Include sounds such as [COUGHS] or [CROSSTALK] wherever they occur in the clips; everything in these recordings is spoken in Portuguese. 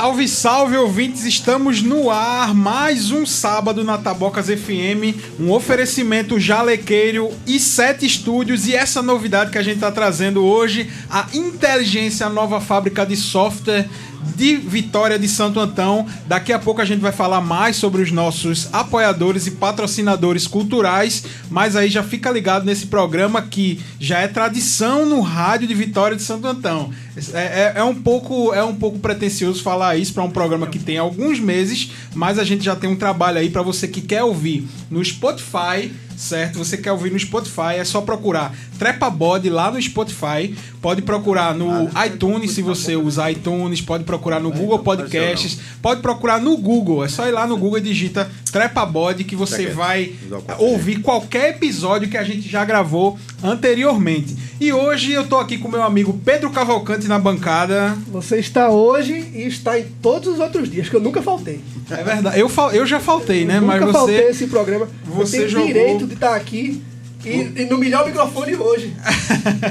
Salve, salve, ouvintes! Estamos no ar, mais um sábado na Tabocas FM, um oferecimento jalequeiro e sete estúdios. E essa novidade que a gente está trazendo hoje, a Inteligência, a nova fábrica de software de Vitória de Santo Antão. Daqui a pouco a gente vai falar mais sobre os nossos apoiadores e patrocinadores culturais, mas aí já fica ligado nesse programa que já é tradição no rádio de Vitória de Santo Antão. É, é, é um pouco é um pouco pretencioso falar isso para um programa que tem alguns meses, mas a gente já tem um trabalho aí para você que quer ouvir no Spotify certo? Você quer ouvir no Spotify, é só procurar Trepa Body lá no Spotify. Pode procurar no ah, iTunes, se você usa iTunes, pode procurar no Google Podcasts, pode procurar no Google. É só ir lá no Google e digita Trepa Body que você vai ouvir qualquer episódio que a gente já gravou anteriormente. E hoje eu tô aqui com meu amigo Pedro Cavalcante na bancada. Você está hoje e está em todos os outros dias, que eu nunca faltei. É verdade. Eu, fal, eu já faltei, né? Eu Mas nunca você. faltei esse programa. Você eu tenho jogou... direito de estar aqui e, e, no melhor microfone hoje.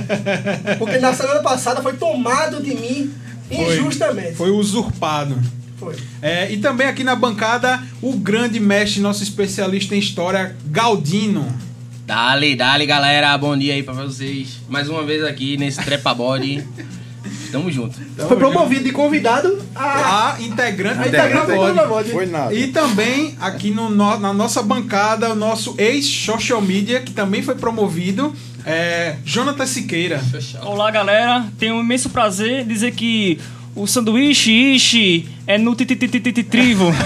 [LAUGHS] Porque na semana passada foi tomado de mim injustamente. Foi, foi usurpado. Foi. É, e também aqui na bancada, o grande mestre, nosso especialista em história, Galdino. Dale, dale, galera. Bom dia aí pra vocês. Mais uma vez aqui nesse Trepa Body. Tamo junto. Tamo Foi promovido junto. de convidado a, a integrante, a integrante da Body. Foi nada. E também aqui no, na nossa bancada, o nosso ex-social media, que também foi promovido, é Jonathan Siqueira. Olá, galera. Tenho um imenso prazer dizer que o sanduíche ishi é no trivo. [LAUGHS]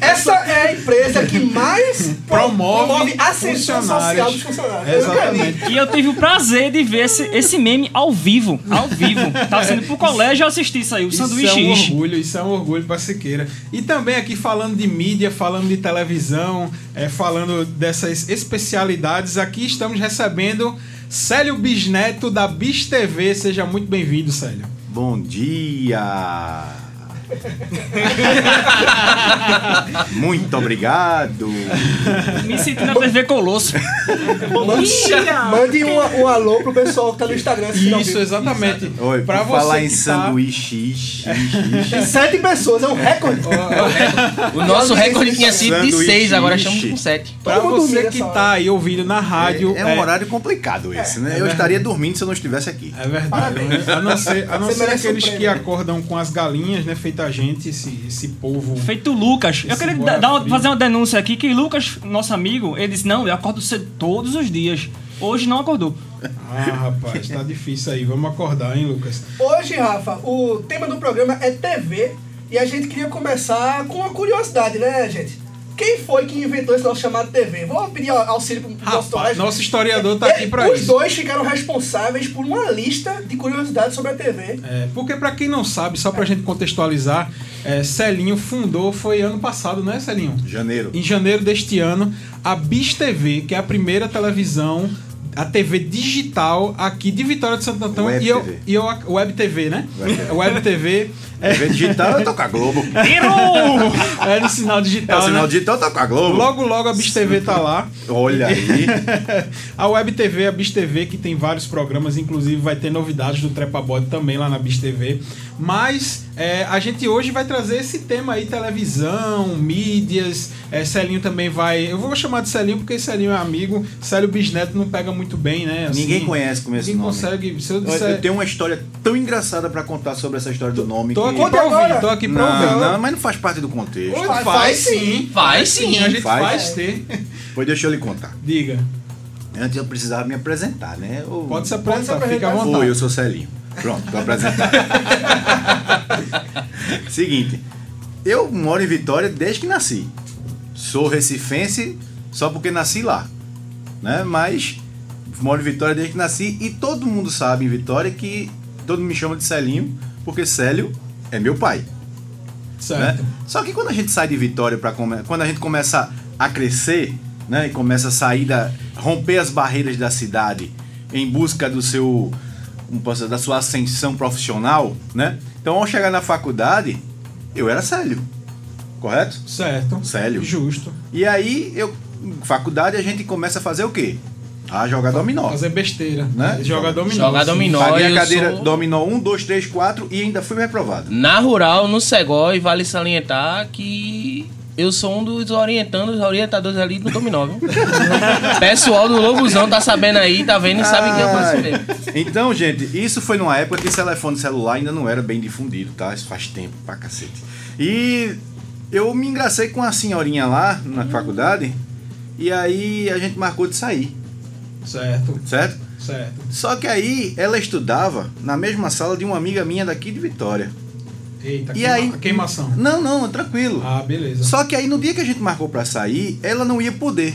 Essa é a empresa que mais promove, promove ascensão social dos funcionários. Exatamente. E eu tive o prazer de ver esse, esse meme ao vivo. Ao vivo. Tava sendo pro colégio eu assisti isso aí, o sanduíche. Isso é um orgulho, isso é um orgulho pra Siqueira. E também aqui falando de mídia, falando de televisão, é, falando dessas especialidades, aqui estamos recebendo Célio Bisneto da Bis TV. Seja muito bem-vindo, Célio. Bom dia! Muito obrigado. Me sinto na TV Colosso. Mande um, um alô pro pessoal que tá no Instagram. Isso, exatamente. Oi, pra você falar em tá... sanduíche. Sete pessoas, é um recorde. o nosso recorde tinha sido de seis, agora estamos com sete. Pra você que tá aí ouvindo na rádio. É, é um é... horário complicado esse, né? É eu estaria dormindo se eu não estivesse aqui. É verdade. A não ser, a não ser aqueles que acordam com as galinhas, né? Feita a gente, esse, esse povo. Feito Lucas. Eu queria dar uma, fazer uma denúncia aqui que Lucas, nosso amigo, ele disse: Não, eu acordo cedo todos os dias. Hoje não acordou. Ah, rapaz, tá difícil aí. Vamos acordar, hein, Lucas? Hoje, Rafa, o tema do programa é TV e a gente queria começar com uma curiosidade, né, gente? Quem foi que inventou esse nosso chamado TV? Vou pedir auxílio pro Rapaz, nosso colégio. Nosso historiador tá aqui pra Os isso. Os dois ficaram responsáveis por uma lista de curiosidades sobre a TV. É, porque para quem não sabe, só pra é. gente contextualizar, é, Celinho fundou, foi ano passado, né, Celinho? Janeiro. Em janeiro deste ano, a Bis TV, que é a primeira televisão a TV digital aqui de Vitória de Santo Antão Web e eu, TV. e eu Web TV, né? Web TV. Web TV. É... TV digital eu tô com a Globo. [LAUGHS] é no sinal digital. É o sinal né? digital tá com a Globo. Logo, logo a Bis TV tá lá. Olha aí. [LAUGHS] a Web TV, a Bis TV, que tem vários programas, inclusive vai ter novidades do Trepa Body também lá na Bis TV. Mas é, a gente hoje vai trazer esse tema aí, televisão, mídias. É, Celinho também vai. Eu vou chamar de Celinho porque Celinho é amigo. Célio Bisneto não pega muito bem, né? Assim, ninguém conhece como esse ninguém nome. consegue. Se eu, disser... eu tenho uma história tão engraçada para contar sobre essa história do nome. Tô que... aqui pra ouvir, tô aqui pra não, ouvir. Não, mas não faz parte do contexto. Faz, faz sim. Faz sim. A gente faz, faz ter. Pois deixa eu lhe contar. Diga. Antes eu precisava me apresentar, né? Eu... Pode se apresentar, Pode se apresentar. fica à vontade. Oi, eu sou Celinho. Pronto, tô apresentado. [LAUGHS] Seguinte, eu moro em Vitória desde que nasci. Sou recifense só porque nasci lá, né? Mas moro em Vitória desde que nasci e todo mundo sabe em Vitória que todo mundo me chama de Celinho porque Célio é meu pai. Certo. Né? Só que quando a gente sai de Vitória para quando a gente começa a crescer, né, e começa a sair da romper as barreiras da cidade em busca do seu da sua ascensão profissional, né? Então, ao chegar na faculdade, eu era Célio. Correto? Certo. Célio. Justo. E aí, eu, faculdade, a gente começa a fazer o quê? a jogar dominó. Fazer besteira. Né? Jogar dominó. Jogar dominó. Paguei a cadeira sou- dominó 1, 2, 3, 4 e ainda fui reprovado. Na rural, no Segói, vale salientar que eu sou um dos orientandos, orientadores ali do dominó, viu? [LAUGHS] Pessoal do Lobuzão tá sabendo aí, tá vendo e sabe que eu faço Ai. mesmo. Então, gente, isso foi numa época que telefone celular ainda não era bem difundido, tá? Isso faz tempo pra cacete. E eu me engracei com a senhorinha lá na faculdade e aí a gente marcou de sair, Certo, certo? certo. Só que aí ela estudava na mesma sala de uma amiga minha daqui de Vitória. Eita, E queima- aí- queimação. Não, não, tranquilo. Ah, beleza. Só que aí no dia que a gente marcou pra sair, ela não ia poder.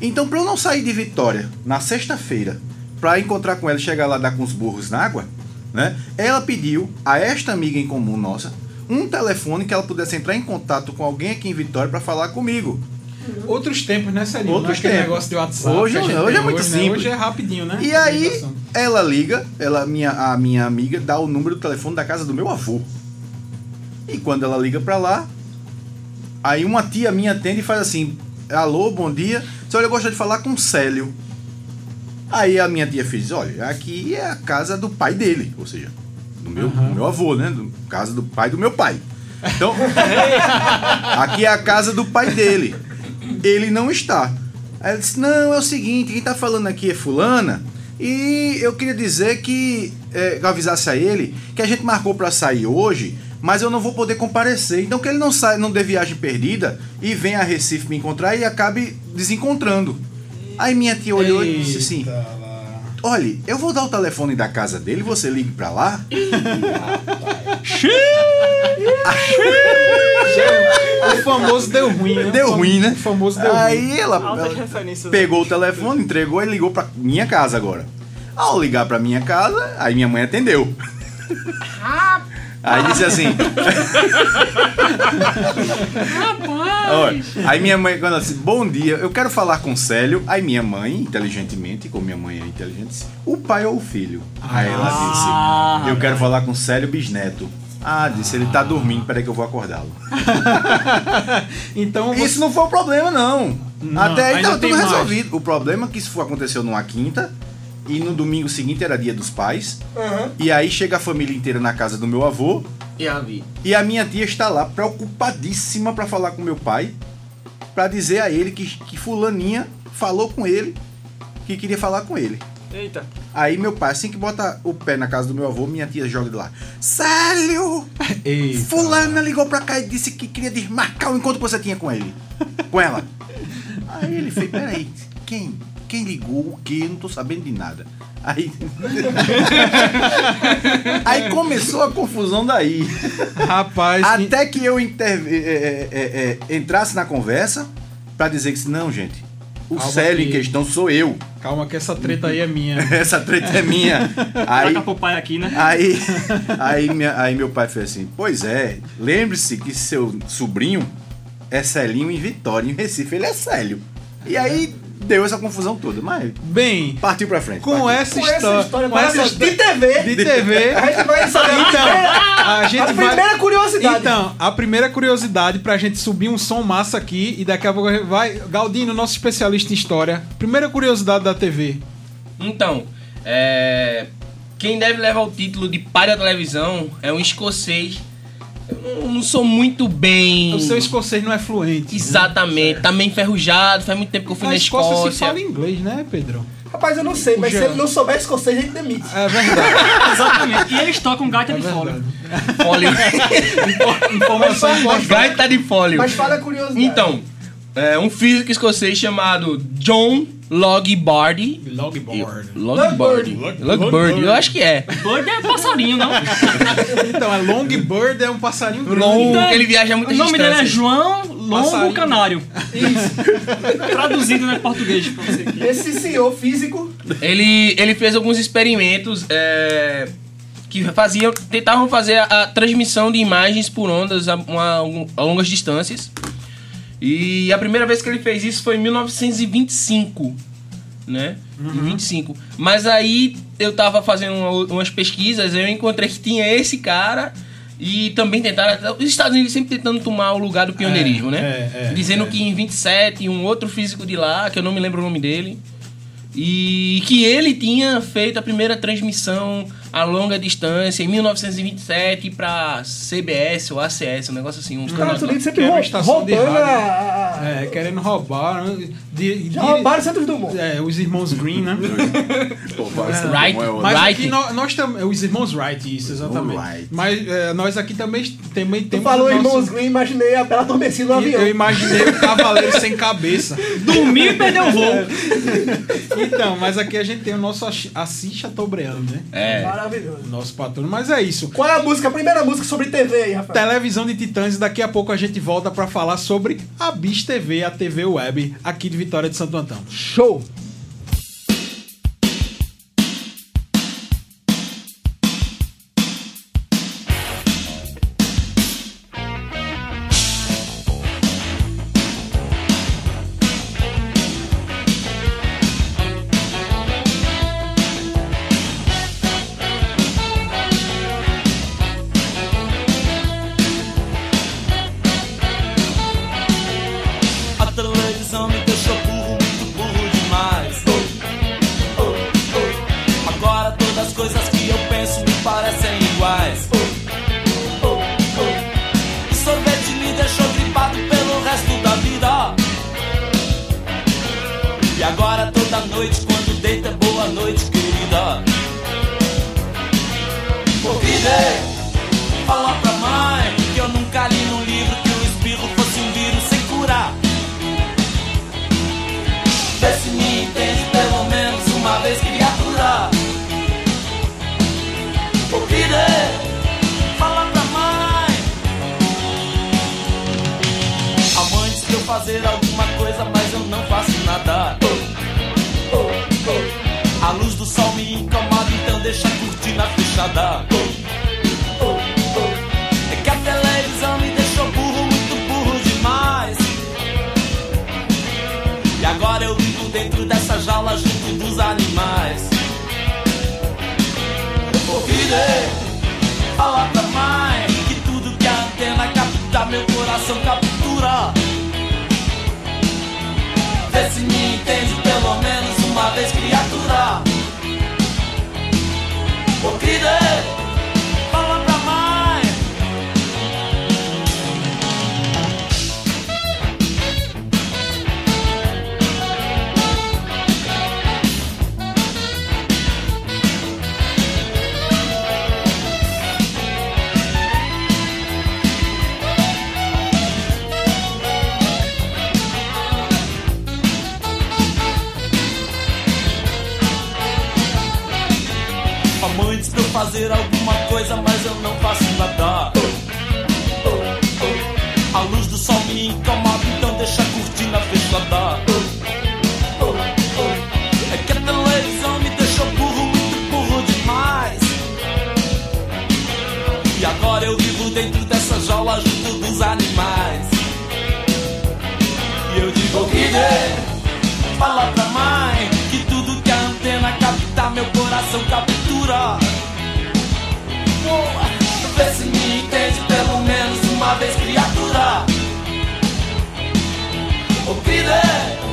Então, pra eu não sair de Vitória na sexta-feira, pra encontrar com ela e chegar lá dar com os burros na água, né? Ela pediu a esta amiga em comum nossa um telefone que ela pudesse entrar em contato com alguém aqui em Vitória pra falar comigo. Outros tempos, né, Celinho? Outros tempos. negócio de WhatsApp. Hoje hoje tem é muito né? simples. Hoje é rapidinho, né? E aí, ela liga, ela, minha, a minha amiga dá o número do telefone da casa do meu avô. E quando ela liga pra lá, aí uma tia minha atende e faz assim: Alô, bom dia. Senhora, eu gostaria de falar com o Célio. Aí a minha tia fez: Olha, aqui é a casa do pai dele, ou seja, do meu, Aham. do meu avô, né? Do, casa do pai do meu pai. Então, [LAUGHS] aqui é a casa do pai dele. Ele não está. Aí ela disse: Não, é o seguinte, quem tá falando aqui é Fulana. E eu queria dizer que é, eu avisasse a ele que a gente marcou pra sair hoje, mas eu não vou poder comparecer. Então que ele não saia, não dê viagem perdida e venha a Recife me encontrar e acabe desencontrando. Aí minha tia olhou e disse assim: Eita lá. Olha, eu vou dar o telefone da casa dele, você ligue pra lá. O famoso deu ruim, né? Deu ruim, né? O famoso deu ruim. Aí ela, ela pegou o telefone, entregou e ligou pra minha casa agora. Ao ligar pra minha casa, aí minha mãe atendeu. Aí disse assim. Olha, aí minha mãe, quando ela disse, bom dia, eu quero falar com o Célio. Aí minha mãe, inteligentemente, como minha mãe é inteligente, disse, o pai ou o filho? Aí ela Ah, disse, eu quero falar com o Célio Bisneto. Ah, disse, ele tá dormindo, peraí que eu vou acordá-lo. [LAUGHS] Então, Isso não foi o problema, não. Não, Até aí tava tudo mais. resolvido. O problema é que isso foi- aconteceu numa quinta e no domingo seguinte era dia dos pais. Aham. E aí chega a família inteira na casa do meu avô E a e a minha tia está lá preocupadíssima pra falar com meu pai, pra dizer a ele que, que fulaninha falou com ele que queria falar com ele. Eita. Aí meu pai, assim que bota o pé na casa do meu avô, minha tia joga de lá. Célio! Eita. Fulana ligou pra cá e disse que queria desmarcar o encontro que você tinha com ele. Com ela. Aí ele fez, peraí, quem? Quem ligou? O quê? Eu não tô sabendo de nada. Aí. [LAUGHS] Aí começou a confusão daí. Rapaz, que- Até que eu interve- é, é, é, é, entrasse na conversa pra dizer que se não, gente, o Calma Célio em que- questão sou eu. calma que essa treta aí é minha. [LAUGHS] Essa treta é minha. Aí, pro pai aqui, né? Aí, [LAUGHS] aí, minha- aí meu pai fez assim: Pois é, lembre-se que seu sobrinho é Celinho em Vitória, em Recife, ele é Célio. E aí deu essa confusão toda, mas Bem, partiu pra frente. com partiu. essa Com essa história, história com essa maravilhosa de história TV, de TV, a gente vai saber Então, a gente a vai- primeira curiosidade. Então, a primeira curiosidade pra gente subir um som massa aqui e daqui a pouco a gente vai. Galdino, nosso especialista em história. Primeira curiosidade da TV. Então, é, quem deve levar o título de pai da televisão é um escocês. Eu não, sou muito bem. O seu escocês não é fluente. Exatamente, tá meio enferrujado, faz muito tempo que eu fui Na na Escócia Escócia. se fala inglês, né, Pedro? Rapaz, eu não sei, mas se ele não souber escocês, a gente demite. É verdade. [LAUGHS] Exatamente. E eles tocam gaita É de fole. verdade. Fólio. Informação importante. Gaita de fólio. Mas fala curiosidade. Então, é um físico escocês chamado John Logbardy. Logboard. Logbardy. Logbardy, eu acho que é. Bird é passarinho, não? [LAUGHS] Então, é Longbird é um passarinho grande. Long, Então, ele viaja O muitas nome dele é. João Longo Passarinho. Canário. [LAUGHS] Traduzido né, português pra você aqui. Esse senhor físico, Ele, ele fez alguns experimentos é, que faziam, tentavam fazer a, a transmissão de imagens por ondas a, uma- a longas distâncias. E a primeira vez que ele fez isso foi em 1925, né? Em 25. Mas aí eu tava fazendo uma- umas pesquisas, eu encontrei que tinha esse cara e também tentaram. Os Estados Unidos sempre tentando tomar o lugar do pioneirismo, É, né? é, é, Dizendo é. que em 27, um outro físico de lá, que eu não me lembro o nome dele, E que ele tinha feito a primeira transmissão a longa distância em 1927 pra CBS ou ACS, um negócio assim. Um Os Estados Unidos sempre de roubando a... rádio. a- É, querendo roubar. né? De, Já de- roubaram Santos Dumont. É, os irmãos Green, né? [LAUGHS] Pô, vai ser Right. como é Mas Wright. aqui nós, nós também. Os irmãos Wright, isso, exatamente. Wright. Mas é, nós aqui também, também Tu temos. falou nosso- Irmãos Green, imaginei a Bela Adormecida no avião. Eu imaginei o cavaleiro sem cabeça. [LAUGHS] Dormiu e perdeu o voo. [LAUGHS] Então, mas aqui a gente tem o nosso Assi- Assis Chateaubriand, né? É. Maravilhoso. Nosso patrono. Mas é isso. Qual é a música, a primeira música sobre TV aí, Rafael? Televisão de Titãs e daqui a pouco a gente volta pra falar sobre a Bis TV, a TV Web, aqui de Vitória de Santo Antão. Show! Fazer alguma coisa, mas eu não faço nada. A luz do sol me incomoda, então deixa a cortina fechada. É que a televisão me deixou burro, muito burro demais. E agora eu vivo dentro dessa jaula junto dos animais. Ouvirei falar pra que tudo que a antena capta, meu coração captura. Vê se me entende pelo menos uma vez, criatura. Ouvirei falar fazer alguma coisa, mas eu não faço nada. A luz do sol me incomoda, então deixa a cortina fechada. É que a televisão me deixou burro, muito burro demais. E agora eu vivo dentro dessa jaula junto dos animais. E eu digo que Fala pra mãe que tudo que a antena capta, meu coração captura. Vê se me entende pelo menos uma vez, criatura. O que Fala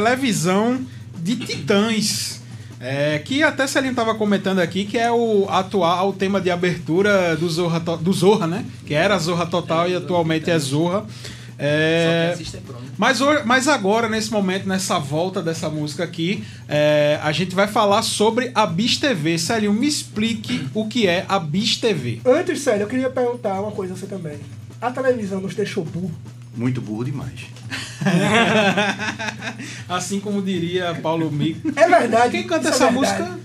Televisão de Titãs. É, que até Celinho tava comentando aqui que é o atual o tema de abertura do Zorra, do Zorra, né? Que era Zorra Total e atualmente é Zorra. É, mas, ho- mas agora, nesse momento, nessa volta dessa música aqui, é, a gente vai falar sobre a Bis TV. Celinho, me explique o que é a Bis TV. Antes, sério, eu queria perguntar uma coisa a você também. A televisão nos deixou burro. Muito burro demais. [LAUGHS] assim como diria Paulo Mico. É verdade. Quem canta é essa verdade. música?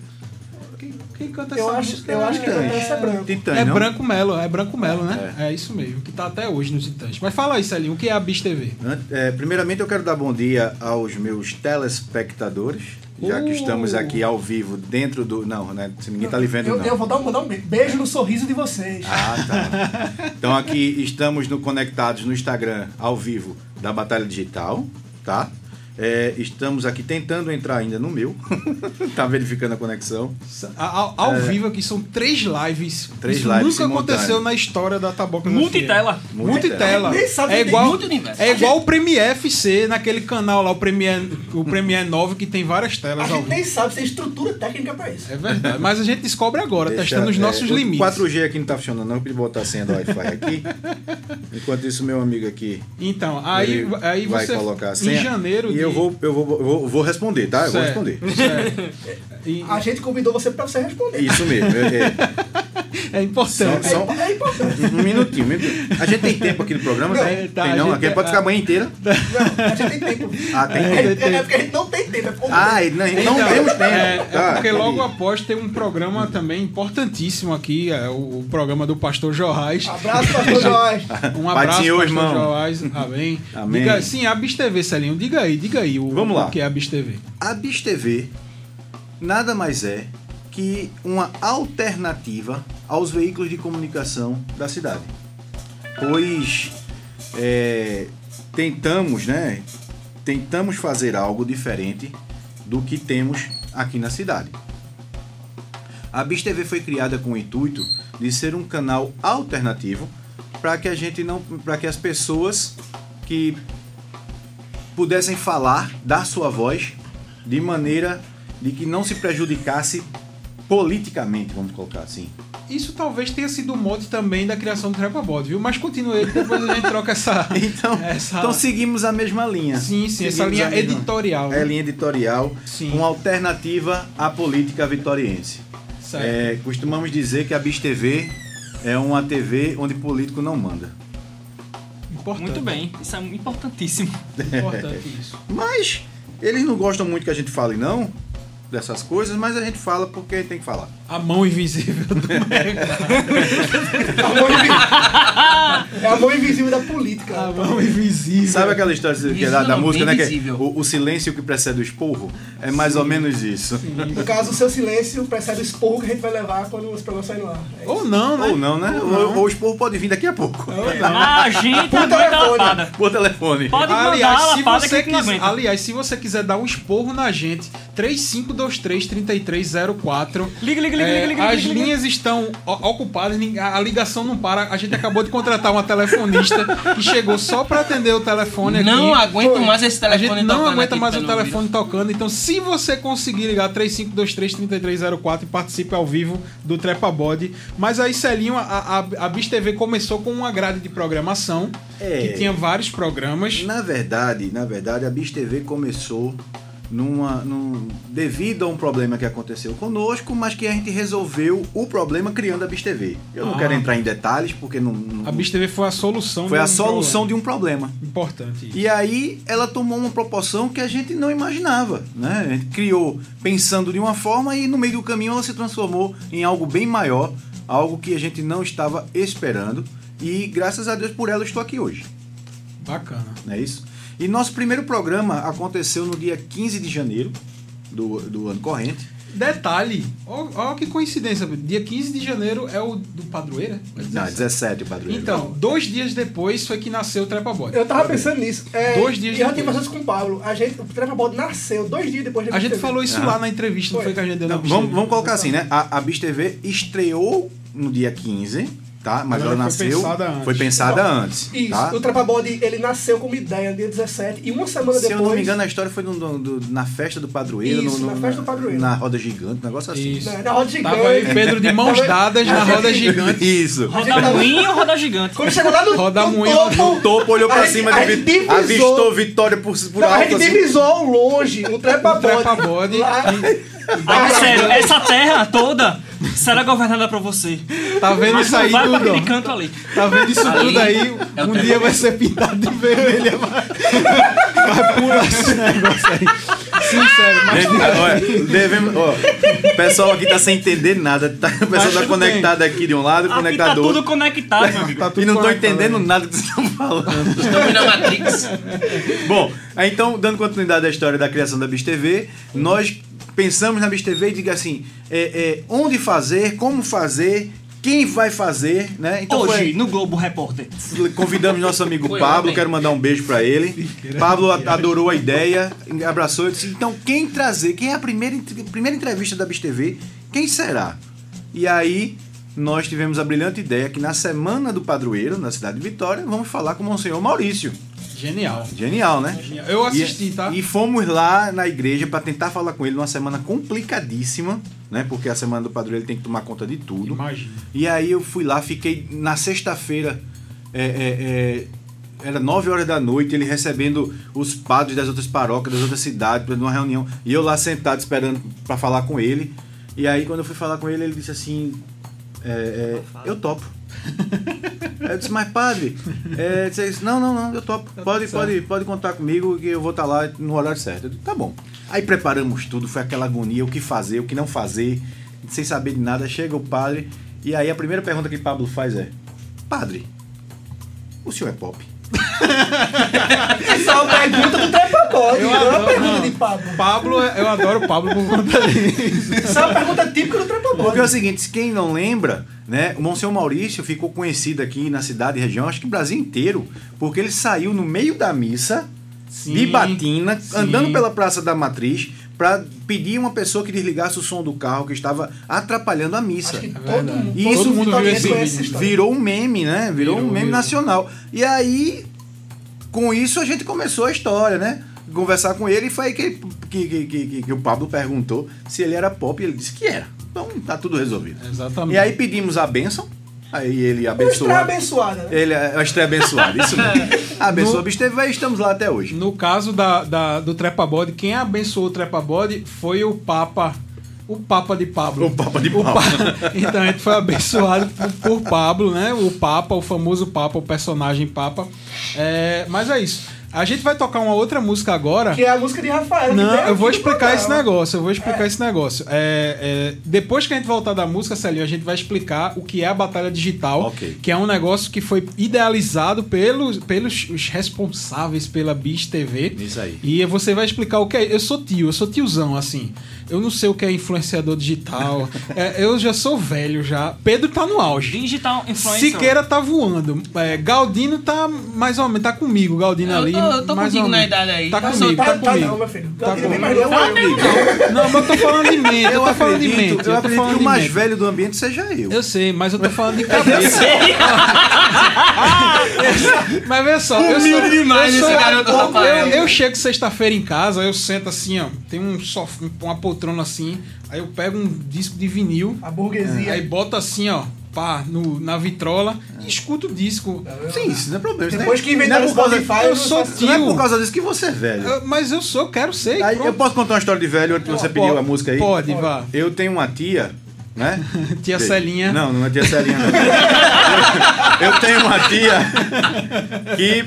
Quem, quem canta Eu essa acho, música? eu acho que é- essa é branco. Titã, É não? Branco Melo, é Branco Melo, né? É. isso mesmo, que tá até hoje nos Titãs. Mas fala aí, Celinho, o que é a Bis TV? É, primeiramente eu quero dar bom dia aos meus telespectadores, já que Uh. estamos aqui ao vivo dentro do. Não, né? Se ninguém tá lhe vendo, Eu, não. eu vou dar um, vou dar um be- beijo no sorriso de vocês. Ah, tá. Então aqui estamos no, conectados no Instagram ao vivo da Batalha Digital, tá? É, estamos aqui tentando entrar ainda no meu. [LAUGHS] tá verificando a conexão. A- Ao, ao vivo aqui são três lives. É. Três Isso lives nunca aconteceu na história da Taboca Multitela. Multitela. Nem sabe É igual, é igual o Premiere FC naquele canal lá, o Premiere, o Premiere 9, que tem várias A telas ao gente nem sabe se tem estrutura técnica pra isso. É verdade. Mas a gente descobre agora, Deixa- testando os é, nossos o limites. 4G aqui não tá funcionando, não. Eu pedi botar a senha do Wi-Fi aqui. Enquanto isso, meu amigo aqui. Então, aí, aí vai você. colocar a em senha. janeiro. Eu vou, eu vou, vou, vou responder, tá? Eu vou responder. certo. E- A gente convidou você pra você responder. Isso mesmo. é- é. é importante. Só- É, é importante. Um minutinho, um minutinho. A gente tem tempo aqui no programa? Não, tem, tá, tem não? Aqui pode ficar a manhã inteira. Não, a gente tem tempo. [LAUGHS] Ah, tem É, tempo. é, é porque a gente não tem tempo. É Ah, não, não Então, temos tempo. É, é Tá, porque entendi. logo após tem um programa também importantíssimo aqui, é o, o programa do Pastor Jorrais. Abraço, pastor Jorge. Um abraço, Pai Pastor irmão. Jorrais. Amém. Amém. Diga, sim, a Bis TV, Celinho. Diga aí, diga aí o, Vamos lá. o que é a Bis TV. A Bis TV nada mais é que uma alternativa aos veículos de comunicação da cidade. Pois é, tentamos, né? Tentamos fazer algo diferente do que temos aqui na cidade. A Bis TV foi criada com o intuito de ser um canal alternativo para que a gente não, para que as pessoas que pudessem falar, dar sua voz de maneira de que não se prejudicasse politicamente, vamos colocar assim. Isso talvez tenha sido o mote também da criação do Trepabot, viu? Mas continue aí, depois a gente troca essa. [LAUGHS] Então, essa... então seguimos a mesma linha. sim, sim, essa Seguimos linha a mesma- editorial. É né? linha editorial, Sim. uma alternativa à política vitoriense. Certo. É, costumamos dizer que a Bis TV é uma TV onde político não manda. Importante. Muito bem, isso é importantíssimo. [LAUGHS] Importante isso. Mas eles não gostam muito que a gente fale não dessas coisas, mas a gente fala porque tem que falar. A mão invisível do mercado. A mão invi- É a mão invisível da política. A mão invisível. Sabe aquela história que é da, da música, né? Que é o, o silêncio que precede o esporro? É mais ou menos isso. No caso, o seu silêncio precede o esporro que a gente vai levar quando os programas saírem lá. É isso. Ou não, né? Ou não, né? Ou não. ou o esporro pode vir daqui a pouco. [LAUGHS] A gente Por telefone. lapada. Por telefone. Pode mandar Aliás, se lapada que você não quiser, aliás, se você quiser dar um esporro na gente, 3523-3304. Liga, liga, liga, É, liga, liga, As linhas estão ocupadas, a ligação não para. A gente acabou de contratar uma telefonista que chegou só para atender o telefone aqui. Não aguento mais esse A telefone gente não tocando aguenta mais o telefone tocando, então se você conseguir ligar 3523-3304 e participe ao vivo do Trepa Body. Mas aí, Celinho, a, a, a Bis TV começou com uma grade de programação É. que tinha vários programas. Na verdade, na verdade, a Bis TV começou numa, num, devido a um problema que aconteceu conosco, mas que a gente resolveu o problema criando a Bis TV. Eu não Ah. quero entrar em detalhes porque não, não- A Bis TV foi a solução foi de a um solução problema. de um problema. Importante. isso. E aí ela tomou uma proporção que a gente não imaginava, né? A gente criou pensando de uma forma e no meio do caminho ela se transformou em algo bem maior, algo que a gente não estava esperando. E graças a Deus por ela estou aqui hoje, Bacana. não é isso? E nosso primeiro programa aconteceu no dia 15 de janeiro do, do ano corrente. Detalhe, olha que coincidência, dia 15 de janeiro é o do Padroeira? Não, 17 o padrinho. Então, dois dias depois foi que nasceu o Trepa Body. Eu tava pensando nisso. É, Dois dias E eu depois. tinha passado isso com o Pablo. A gente, o Trepa Ball nasceu dois dias depois da A gente TV. falou isso Ah. lá na entrevista, não Foi. foi que a gente deu na Não, Bis vamos, colocar assim, né? A, a Bis TV estreou no dia 15, tá? Mas Ela ela, foi nasceu. pensada antes. Foi pensada antes. Isso, tá? o Trepa Body, ele nasceu como ideia no dia 17 e uma semana Se depois... eu não me engano, a história foi no- no- do- na festa do padroeiro. Isso, no- no- na festa do padroeiro. Na roda gigante, um negócio assim. Isso. né, na roda gigante. Tava aí Pedro de mãos dadas na a roda gigante. Isso. Roda moinho ou roda gigante? Quando chegou lá no, Roda no moinho, topo, No topo, olhou pra a cima a de gente Vi- divisou- avistou Vitória por, por Não, a alto. gente assim. divisou ao longe o Trepa O Trepa Body. Lá- Ah, sério, essa terra toda será governada por você. Tá vendo Mas isso aí vai pra tudo? canto ali. Tá vendo isso Ali tudo aí? é Um dia vai ser pintado de vermelho. vai pular esse negócio aí. Sincero, mas devemos, o pessoal aqui tá sem entender nada. Tá, o pessoal tá tudo conectado aqui de um lado e Aqui conectado tá do tudo outro. conectado, meu amigo. tá tudo E não tô entendendo aí. nada que vocês estão falando. Estamos na Matrix. Bom, então, dando continuidade à história da criação da Bis TV, nós pensamos na TV e diga assim, é, é, onde fazer, como fazer, quem vai fazer, né? Então Hoje, foi- no Globo Repórter. convidamos nosso amigo [LAUGHS] Foi Pablo, quero mandar um beijo pra ele. Pablo adorou a ideia, abraçou e disse, então quem trazer, quem é a primeira, primeira entrevista da TV, quem será? E aí nós tivemos a brilhante ideia que na semana do padroeiro, na cidade de Vitória, vamos falar com o Monsenhor Maurício. Genial. Genial, né? Genial. Eu assisti, e, tá? E fomos lá na igreja para tentar falar com ele numa semana complicadíssima, né? Porque a semana do padroeiro ele tem que tomar conta de tudo. Imagina. E aí eu fui lá, fiquei na sexta-feira, é, é, é, era nove horas da noite, ele recebendo os padres das outras paróquias, das outras cidades, para uma reunião. E eu lá sentado esperando para falar com ele. E aí quando eu fui falar com ele, ele disse assim, é, é, eu topo. Aí eu disse, mas padre, é, disse, não, não, não, eu topo. Pode, pode, pode contar comigo que eu vou estar lá no horário certo. Eu disse, tá bom. Aí preparamos tudo, foi aquela agonia, o que fazer, o que não fazer, sem saber de nada. Chega o padre, e aí a primeira pergunta que Pablo faz é: Padre, o senhor é pop? Essa é uma pergunta do Trepa Pode, Eu é uma adoro, pergunta não. de Pablo. Pablo, eu adoro o Pablo por conta disso. Essa é uma pergunta típica do Trepa Porque é o seguinte, se quem não lembra, né, o Monsenhor Maurício ficou conhecido aqui na cidade e região, acho que o Brasil inteiro, porque ele saiu no meio da missa, Sim, de batina, sim. andando pela Praça da Matriz, para pedir uma pessoa que desligasse o som do carro que estava atrapalhando a missa. Acho que todo mundo, Isso todo mundo viu esse vídeo. história. Virou um meme, né? Virou, Virou, um meme virou. nacional. E aí, com isso, a gente começou a história, né? Conversar com ele e foi aí que, que, que, que- que o Pablo perguntou se ele era pop e ele disse que era. Então tá tudo resolvido. Exatamente. E aí pedimos a bênção, aí ele abençoou. estreia abençoada, né? Ele é uma estreia abençoada, isso mesmo. [LAUGHS] Abençoou No- a Bisteve e estamos lá até hoje. No caso da, da- do Trepa Bode, quem abençoou o Trepa Bode foi o Papa. O Papa de Pablo. O Papa de O Pablo. Pa- [LAUGHS] Então a gente foi abençoado por, por Pablo, né? O Papa, o famoso Papa, o personagem Papa. É, mas é isso. A gente vai tocar uma outra música agora. Que é a música de Rafael. Não, eu vou explicar esse negócio. Eu vou explicar esse negócio. É, é, depois que a gente voltar da música, Celinho, a gente vai explicar o que é a Batalha Digital. Ok. Que é um negócio que foi idealizado pelos, pelos os responsáveis pela Bis TV. Isso aí. E você vai explicar o que é. Eu sou tio, eu sou tiozão, assim. Eu não sei o que é influenciador digital. É, eu já sou velho já. Pedro tá no auge. Digital Influencer. Siqueira tá voando. É, Galdino tá mais ou menos, tá comigo, Galdino Eu ali. tô- eu tô mais contigo na idade aí. Tá Tá comigo, Tá, tá tá comigo. não, meu filho. Tá comigo. mais novo. acredito, Não, mas eu tô falando de mente. Eu, eu tô falando de acredito, mente. eu Eu tô acredito falando que o mais mente. velho do ambiente seja eu. Eu sei, mas eu tô [LAUGHS] falando de cabeça. [LAUGHS] mas veja só, eu sou, Humilde demais eu sou- esse garoto, eu, eu chego sexta-feira em casa, eu sento assim, ó, tem um sofá, uma poltrona assim, aí eu pego um disco de vinil, A burguesia. aí boto assim, ó, pá, no, na vitrola e escuto o disco. Sim, isso não é problema. Depois não que é- inventaram o é Spotify, eu sou faço- Não é tio. por causa disso que você é velho. Eu- mas eu sou, quero ser. Aí, eu posso contar uma história de velho antes que você pediu a música aí? Pode, vá. Eu tenho uma tia, né? [LAUGHS] Tia Celinha. Não, não é tia Celinha, não. Eu, eu tenho uma tia que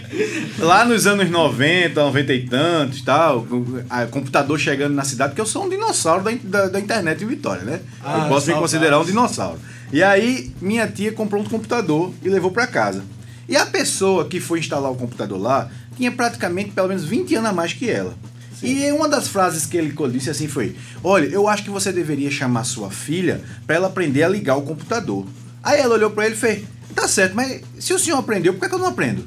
lá nos anos 90, 90 e tantos, tal, o a- computador chegando na cidade, porque eu sou um dinossauro da, da, da internet em Vitória, né? Ah, eu posso me considerar um dinossauro. E aí, minha tia comprou um computador e levou pra casa. E a pessoa que foi instalar o computador lá tinha praticamente pelo menos 20 anos a mais que ela. E uma das frases que ele disse assim foi: Olha, eu acho que você deveria chamar sua filha para ela aprender a ligar o computador. Aí ela olhou para ele e fez: Tá certo, mas se o senhor aprendeu, por que, que eu não aprendo?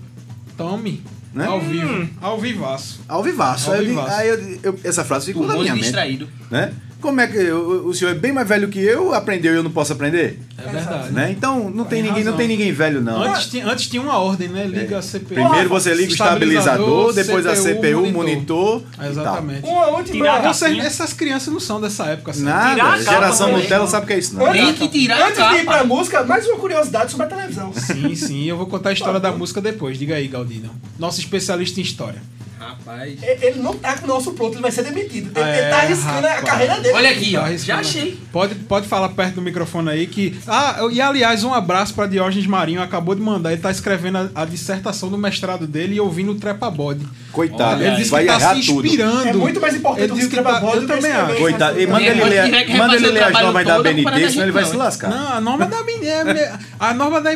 Tome. Né? Ao vivo. Ao vivaço. Ao vivaço. Ao aí eu, vivaço. aí eu- eu- essa frase ficou na minha mente. distraído. Né? Como é que eu- o senhor é bem mais velho que eu, aprendeu e eu não posso aprender? É verdade. Né? Então não tem, Tem ninguém, não tem ninguém velho não. Antes, tinha, antes tinha uma ordem, né? Liga a CPU. Primeiro você liga o estabilizador, depois a CPU, o monitor. e tal. Exatamente. Uma última. Capinha. essas crianças não são dessa época. Assim. Tirar Nada, a capa geração também. Nutella sabe o que é isso, não. Tem que tirar Antes de ir pra capa. música, mais uma curiosidade sobre a televisão. Sim, sim. Eu vou contar a história da música depois. Diga aí, Galdino. Nosso especialista em história. Rapaz. E- Ele não tá com o nosso pronto, ele vai ser demitido. Ele, É, ele tá arriscando a rapaz. carreira dele. Olha aqui, ó. Tá Já achei. Pode, pode falar perto do microfone aí que. Ah, e aliás, um abraço pra Diógenes Marinho, acabou de mandar. Ele tá escrevendo a, a dissertação do mestrado dele e ouvindo o Trepa Bode. Coitado, Ele disse vai que tá errar se tudo. inspirando. É muito mais importante Ele o que tá, Eu do que também acho. Coitado, e manda Ele ele ler, manda ele ler as normas da BNT, senão ele vai se lascar. Não, a norma da BNT, a norma da,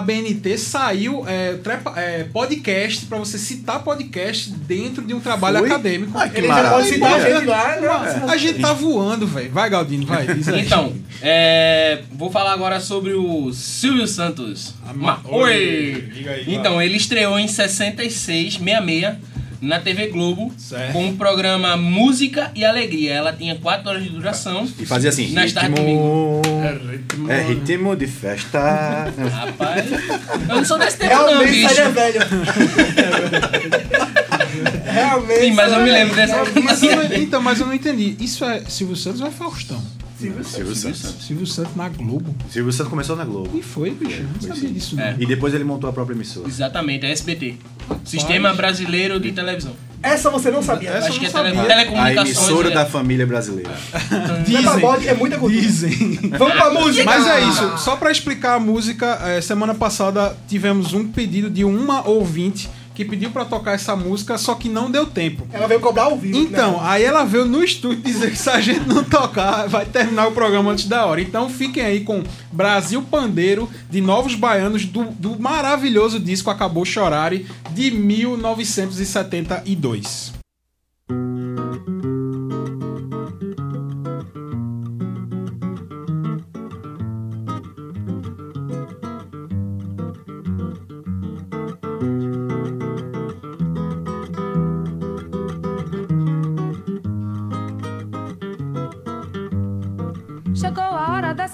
BNT saiu é, trepa- é, podcast pra você citar podcast dentro de um trabalho Foi? acadêmico. Ai, que Ele já pode citar a gente lá, né? A gente tá voando, velho. Vai, Galdino, vai. Então, é, vou falar agora sobre o Silvio Santos. Ma- Oi! Então, ele estreou em 66, 66, na TV Globo, Certo. com o programa Música e Alegria. Ela tinha 4 horas de duração. E fazia assim, Nas tardes comigo. ritmo, é ritmo de festa. Rapaz, eu não sou desse tempo não, Realmente bicho. isso aí é velho. Realmente. Sim, mas eu me é lembro dessa. Mas eu não- então, mas eu não entendi. Isso é Silvio Santos ou é Faustão? Silvio Silvio Santos. Silvio Santos na Globo. Silvio Santos começou na Globo. E foi, bicho. Não sabia disso, não. É. E depois ele montou a própria emissora. Exatamente, é SBT. Sistema Brasileiro de Televisão. Essa você não sabia. Essa eu Acho não que é sabia. tele, A emissora né? da família brasileira. Bode é muita cultura. Dizem. Vamos pra música. Mas é isso, só pra explicar a música, é, semana passada tivemos um pedido de uma ouvinte que pediu pra tocar essa música, só que não deu tempo. Ela veio cobrar ao vivo. Então, né? aí ela veio no estúdio dizer que se a gente não tocar, vai terminar o programa antes da hora. Então fiquem aí com Brasil Pandeiro, de Novos Baianos, do, do maravilhoso disco Acabou Chorare, de 1972.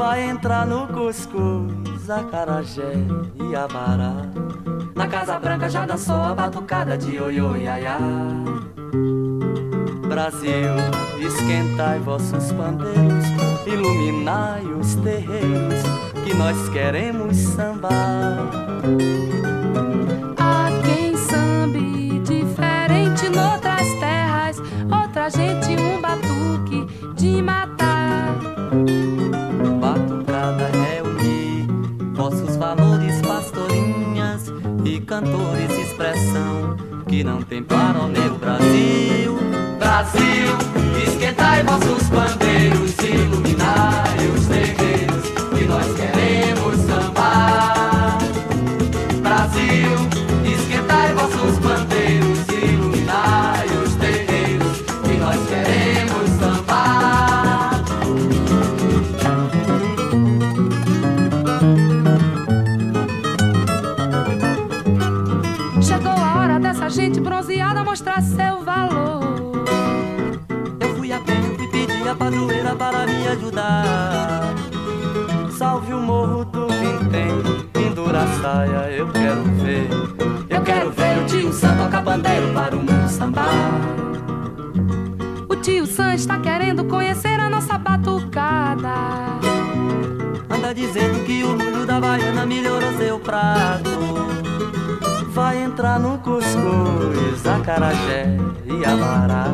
Vai entrar no cuscuz, acarajé e abará. Na Casa Branca já dançou a batucada de oiô iaiá. Brasil, esquentai vossos pandeiros, iluminai os terreiros, que nós queremos sambar. Há quem sambe diferente noutras terras. Outra gente cantores, expressão que não tem para o meu Brasil. Brasil, esquentai vossos bandeiros, iluminai ajudar. Salve o morro do Vintém, pendura a saia, eu quero ver. Eu quero ver o tio Sam tocar bandeiro para o mundo sambar. O tio Sam está querendo conhecer a nossa batucada. Anda dizendo que o molho da baiana melhorou seu prato. Vai entrar no cuscuz, acarajé e abará.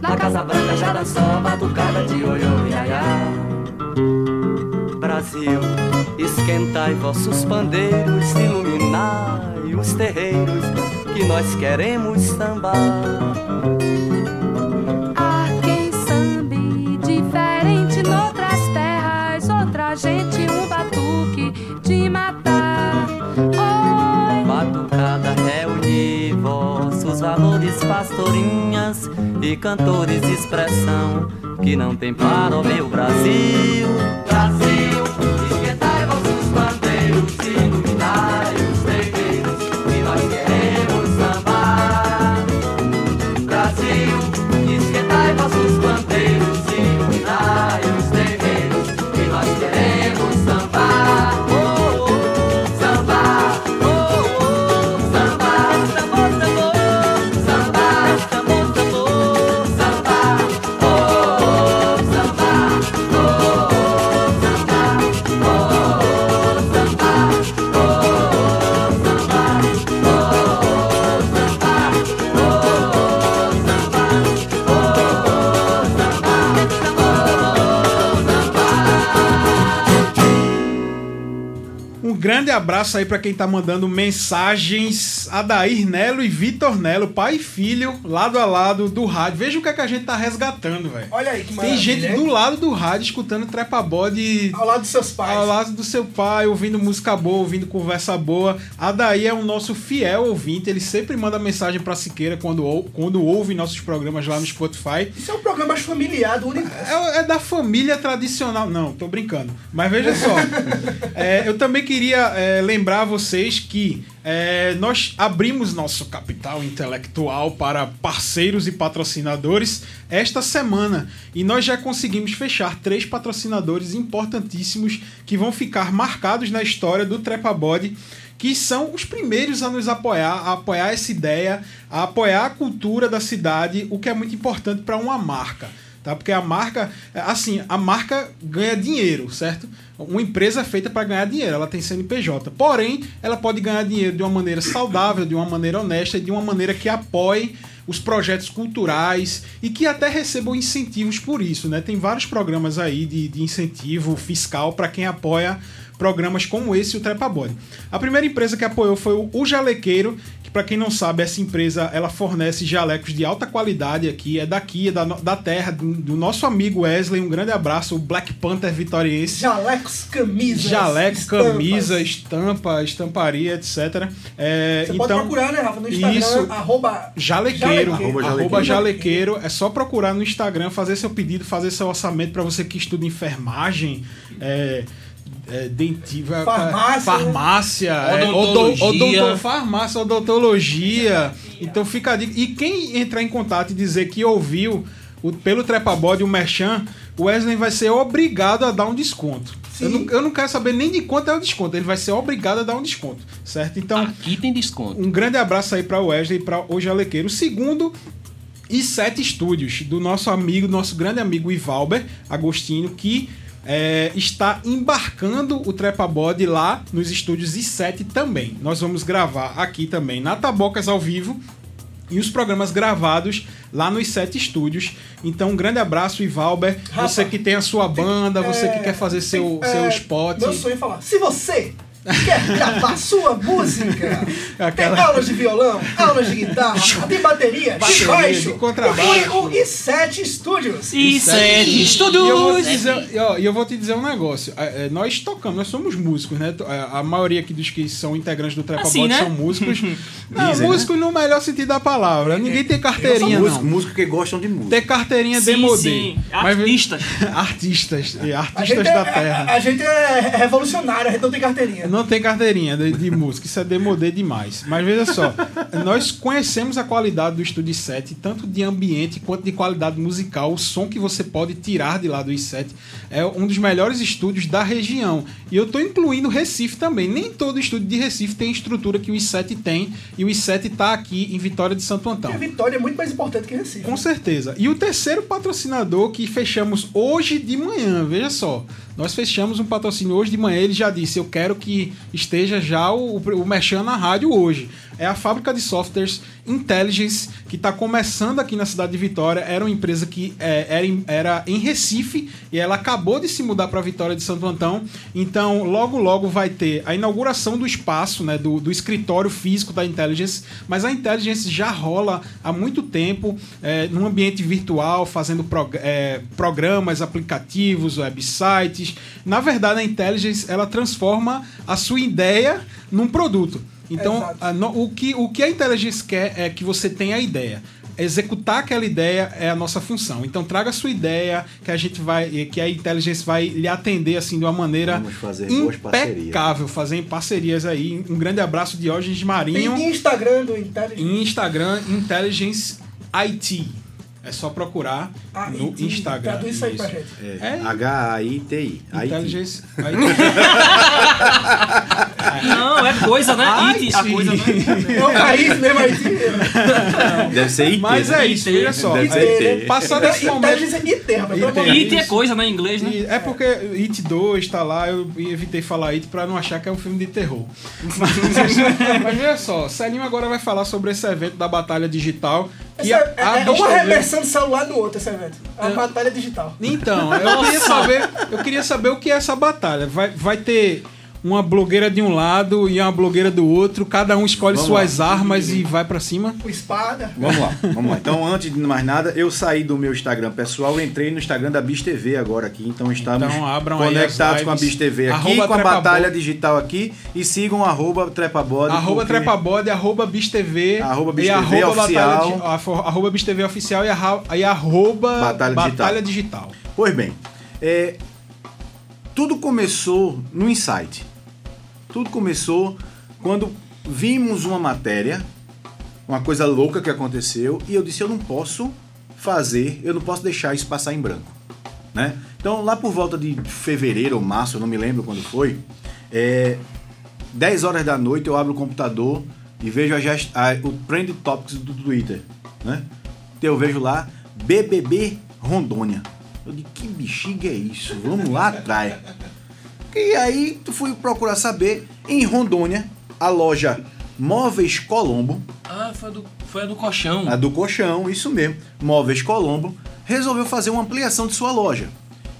Na Casa Branca já dançou a batucada de oiô iaiá. Brasil, esquentai vossos pandeiros, iluminai os terreiros, que nós queremos sambar. Há quem sambe diferente noutras terras. Outra gente um batuque de matar. Valores, pastorinhas e cantores de expressão que não tem para o meu Brasil. Brasil, esquentai vossos bandeiros, iluminai abraço aí pra quem tá mandando mensagens. Adair Nelo e Vitor Nelo, pai e filho, lado a lado do rádio. Veja o que, é que a gente tá resgatando, velho. Olha aí que Tem gente do lado do rádio escutando trepa bode Ao lado dos seus pais. ao lado do seu pai, ouvindo música boa, ouvindo conversa boa. Adair é o nosso fiel ouvinte, ele sempre manda mensagem pra Siqueira quando, quando ouve nossos programas lá no Spotify. Isso é um programa familiar do universo. É, é da família tradicional. Não, tô brincando. Mas veja só. [LAUGHS] é, eu também queria é, lembrar a vocês que é, nós abrimos nosso capital intelectual para parceiros e patrocinadores esta semana. E nós já conseguimos fechar três patrocinadores importantíssimos que vão ficar marcados na história do Trepa Body que são os primeiros a nos apoiar, a apoiar essa ideia, a apoiar a cultura da cidade, o que é muito importante para uma marca. Tá? Porque a marca, assim, a marca ganha dinheiro, certo? Uma empresa é feita para ganhar dinheiro, ela tem CNPJ. Porém, ela pode ganhar dinheiro de uma maneira saudável, de uma maneira honesta e de uma maneira que apoie os projetos culturais e que até recebam incentivos por isso, né? Tem vários programas aí de, de incentivo fiscal para quem apoia programas como esse, o Trepa Body. A primeira empresa que apoiou foi o, Jalequeiro, que para quem não sabe, essa empresa ela fornece jalecos de alta qualidade aqui, é daqui, é da, da terra, do, do nosso amigo Wesley, um grande abraço, o Black Panther vitoriense. Jalecos, camisas. Jaleco, estampas. camisa, estampa, estamparia, etc. É, Você então, pode procurar, né, Rafa? No Instagram, isso. arroba Jalequeiro, Jalequeiro. arroba jalequeiro. É só procurar no Instagram, fazer seu pedido, fazer seu orçamento para você que estuda enfermagem, é, é, dentiva, Farmácia, farmácia, é, Odontologia. odo- odonto- farmácia, odontologia. Então fica a dica. E quem entrar em contato e dizer que ouviu o, pelo Trepabode o Merchan, o Wesley vai ser obrigado a dar um desconto. Eu não, eu não quero saber nem de quanto é o desconto, ele vai ser obrigado a dar um desconto, certo? Então, Aqui tem desconto. um grande abraço aí para o Wesley e para o Jalequeiro. O segundo e sete estúdios do nosso amigo, nosso grande amigo Ivalber Agostinho, que é, está embarcando o Trepa Body lá nos estúdios I7 também. Nós vamos gravar aqui também na Tabocas ao vivo e os programas gravados lá nos sete estúdios. Então, um grande abraço, Ivalber. Rafa, você que tem a sua banda, você que É, quer fazer seu, tem- seu é, spot. Meu sonho é falar. Se você quer gravar sua música, Aquela- tem aulas de violão, aulas de guitarra, de bateria, de baixo, de contrabaixo. o I7 Studios. E sete E eu vou te estúdios. dizer, e, ó, e eu vou te dizer um negócio. É, é, nós tocamos, nós somos músicos, né? A, a maioria aqui dos que são integrantes do Trepa Assim, né? são músicos. não, Dizem, músico no melhor sentido da palavra. Ninguém tem carteirinha, Músico, não. músico que gostam de música. Ter carteirinha Sim, demodê. sim. Mas- Artistas. [LAUGHS] artistas. e Artistas da é, terra. a, a gente é revolucionário, a gente não tem carteirinha. Não tem carteirinha de, de música, isso é demodê demais. Mas veja só, nós conhecemos a qualidade do Estúdio 7, tanto de ambiente quanto de qualidade musical. O som que você pode tirar de lá do i7 é um dos melhores estúdios da região. E eu estou incluindo Recife também. Nem todo estúdio de Recife tem a estrutura que o i7 tem, e o i7 está aqui em Vitória de Santo Antão. Porque Vitória é muito mais importante que Recife. Com certeza. E o terceiro patrocinador que fechamos hoje de manhã, veja só. Nós fechamos um patrocínio hoje de manhã. Ele já disse: Eu quero que esteja já o, o Mexan na rádio hoje. É a fábrica de softwares Intelligence, que está começando aqui na cidade de Vitória. Era uma empresa que é, era, em, era em Recife e ela acabou de se mudar para Vitória de Santo Antão. Então, logo, logo vai ter a inauguração do espaço, né, do, do escritório físico da Intelligence. Mas a Intelligence já rola há muito tempo é, num ambiente virtual, fazendo prog- é, programas, aplicativos, websites. Na verdade, a Intelligence ela transforma a sua ideia num produto. Então, a no- o, que, o que a Intelligence quer é que você tenha a ideia. Executar aquela ideia é a nossa função. Então traga a sua ideia, que a gente vai, que a Intelligence vai lhe atender assim de uma maneira Vamos fazer boas parcerias. impecável, fazer em parcerias aí. Um grande abraço de Tem Marinho Instagram do Intelligence. Instagram Intelligence IT. É só procurar Ah, no e Instagram. Traduz isso aí pra gente. É, É. H-A-I-T-I. Intelligence IT. [LAUGHS] Não, é coisa, né? Ai, It, a sim. coisa, né? É o país mesmo aí. Deve ser IT. Mas né? é isso, veja só. Deve ser IT. Passado esse momento. Intelligence é IT, IT. It é coisa, né? Em inglês, né? É porque It 2 tá lá, eu evitei falar It pra não achar que é um filme de terror. [LAUGHS] Mas, veja só, Celinho agora vai falar sobre esse evento da Batalha Digital. Que Essa é, é uma reversão de celular do outro, esse evento. É uma batalha digital. Então, eu queria saber, eu queria saber o que é essa batalha. Vai, vai ter uma blogueira de um lado e uma blogueira do outro, cada um escolhe Vamos suas armas e vai pra cima. Com espada. Vamos lá, [LAUGHS] vamos lá. Então, antes de mais nada, eu saí do meu Instagram pessoal, entrei no Instagram da Bis TV agora aqui. Então, estamos Então, conectados com a. Bis TV aqui, Arroba com a. Batalha Digital aqui. E sigam arroba Trepabode. Arroba porque- Trepabode, arroba BisTV, Arroba e BisTV arroba oficial. Batalha, arroba BisTV oficial e, arra- e arroba Batalha Batalha, Digital. Pois bem, é, tudo começou no Insight. Tudo começou quando vimos uma matéria, uma coisa louca que aconteceu, e eu disse: eu não posso fazer, eu não posso deixar isso passar em branco. Né? Então, lá por volta de fevereiro ou março, eu não me lembro quando foi, é, 10 horas da noite eu abro o computador e vejo a a- o Trend Topics do Twitter. Né? Então eu vejo lá BBB Rondônia. Eu digo, que bexiga é isso? Vamos lá atrás. E aí tu fui procurar saber, em Rondônia, a loja Móveis Colombo, Ah, foi a do, foi a do colchão. a do colchão, isso mesmo, Móveis Colombo, resolveu fazer uma ampliação de sua loja.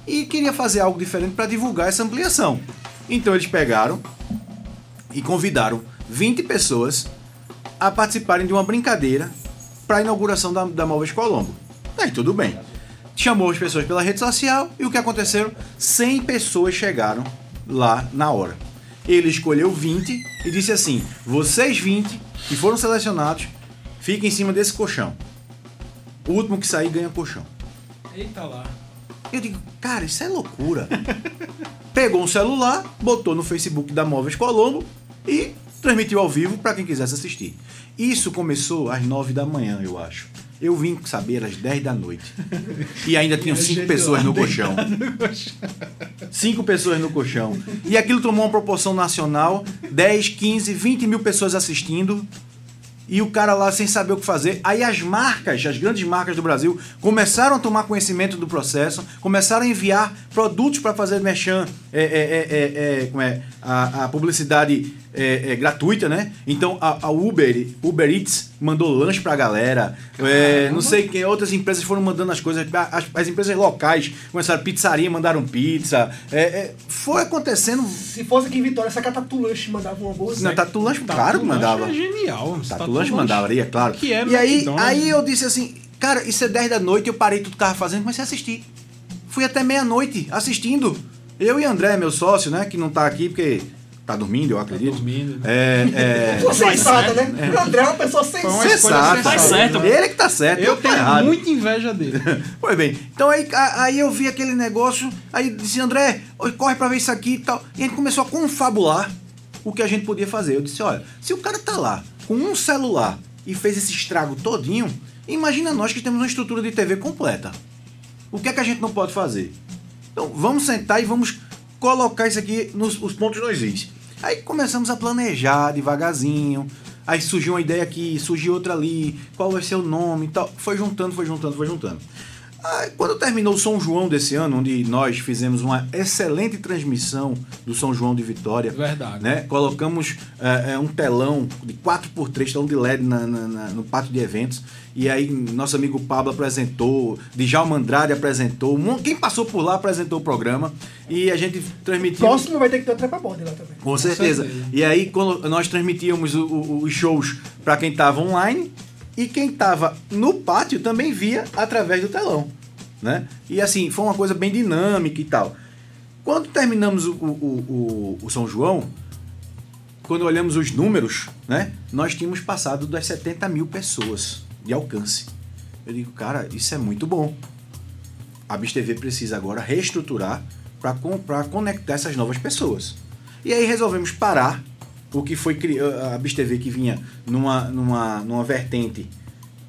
E queria fazer algo diferente para divulgar essa ampliação. Então eles pegaram e convidaram 20 pessoas a participarem de uma brincadeira para a inauguração da, da Móveis Colombo. Aí tudo bem. Chamou as pessoas pela rede social e o que aconteceu? 100 pessoas chegaram lá na hora. Ele escolheu 20 e disse assim: vocês 20 que foram selecionados, fiquem em cima desse colchão. O último que sair ganha colchão. Eita lá. Eu digo, cara, isso é loucura. [LAUGHS] Pegou um celular, botou no Facebook da Móveis Colombo e transmitiu ao vivo para quem quisesse assistir. Isso começou às 9 da manhã, eu acho. Eu vim saber às 10 da noite. E ainda tinham cinco pessoas no colchão. Cinco pessoas no colchão. E aquilo tomou uma proporção nacional: 10, 15, 20 mil pessoas assistindo. E o cara lá sem saber o que fazer. Aí as marcas, as grandes marcas do Brasil, começaram a tomar conhecimento do processo, começaram a enviar produtos para fazer merchan, é, é, é, é, é, como é, a, a publicidade é, gratuita, né? Então a, a Uber, Uber Eats mandou lanche pra galera. É, não sei quem, outras empresas foram mandando as coisas. As, as empresas locais começaram pizzaria, mandaram pizza. É, é, foi acontecendo. Se fosse aqui em Vitória, essa Catatu Lanche mandava uma bolsa. Na Tatu Lanche, claro que mandava. É genial. Tatu Lanche mandava, é claro. Que é e aí, aí eu disse assim, cara, isso é 10 da noite, eu parei tudo que tava fazendo comecei a assistir. Fui até meia-noite assistindo. Eu e André, meu sócio, né, que não tá aqui porque tá dormindo, eu acredito. dormindo. É, [LAUGHS] Pessoa sensata, né? O André é uma pessoa é, sensata. escolha sensata. sensata. certo. Ele que tá certo, Eu tô tenho errado. muita inveja dele. [LAUGHS] Pois bem, então aí, aí eu vi aquele negócio, aí disse, André, corre pra ver isso aqui e tal. E a gente começou a confabular o que a gente podia fazer. Eu disse, olha, se o cara tá lá com um celular e fez esse estrago todinho, imagina nós que temos uma estrutura de TV completa. O que é que a gente não pode fazer? Então vamos sentar e vamos colocar isso aqui nos os pontos nos is. Aí começamos a planejar devagarzinho. Aí surgiu uma ideia aqui, surgiu outra ali, qual vai ser o nome e tal. Foi juntando, foi juntando, foi juntando. Aí, quando terminou o São João desse ano, onde nós fizemos uma excelente transmissão do São João de Vitória. Verdade. Né? Colocamos é, um telão de 4x3, telão de LED na- na- na- no pátio de eventos. E aí nosso amigo Pablo apresentou, Djalma Andrade apresentou, quem passou por lá apresentou o programa. E a gente transmitiu. Próximo vai ter que ter o trepa-bode lá também. Com certeza. certeza. E aí, quando nós transmitíamos os shows para quem estava online e quem estava no pátio também via através do telão. Né? E assim, foi uma coisa bem dinâmica e tal. Quando terminamos o, o- o- o São João, quando olhamos os números, né? Nós tínhamos passado das 70 mil pessoas de alcance. Eu digo, cara, isso é muito bom. A Bis TV precisa agora reestruturar para conectar essas novas pessoas. E aí resolvemos parar o que foi a Bis TV que vinha numa, numa, numa vertente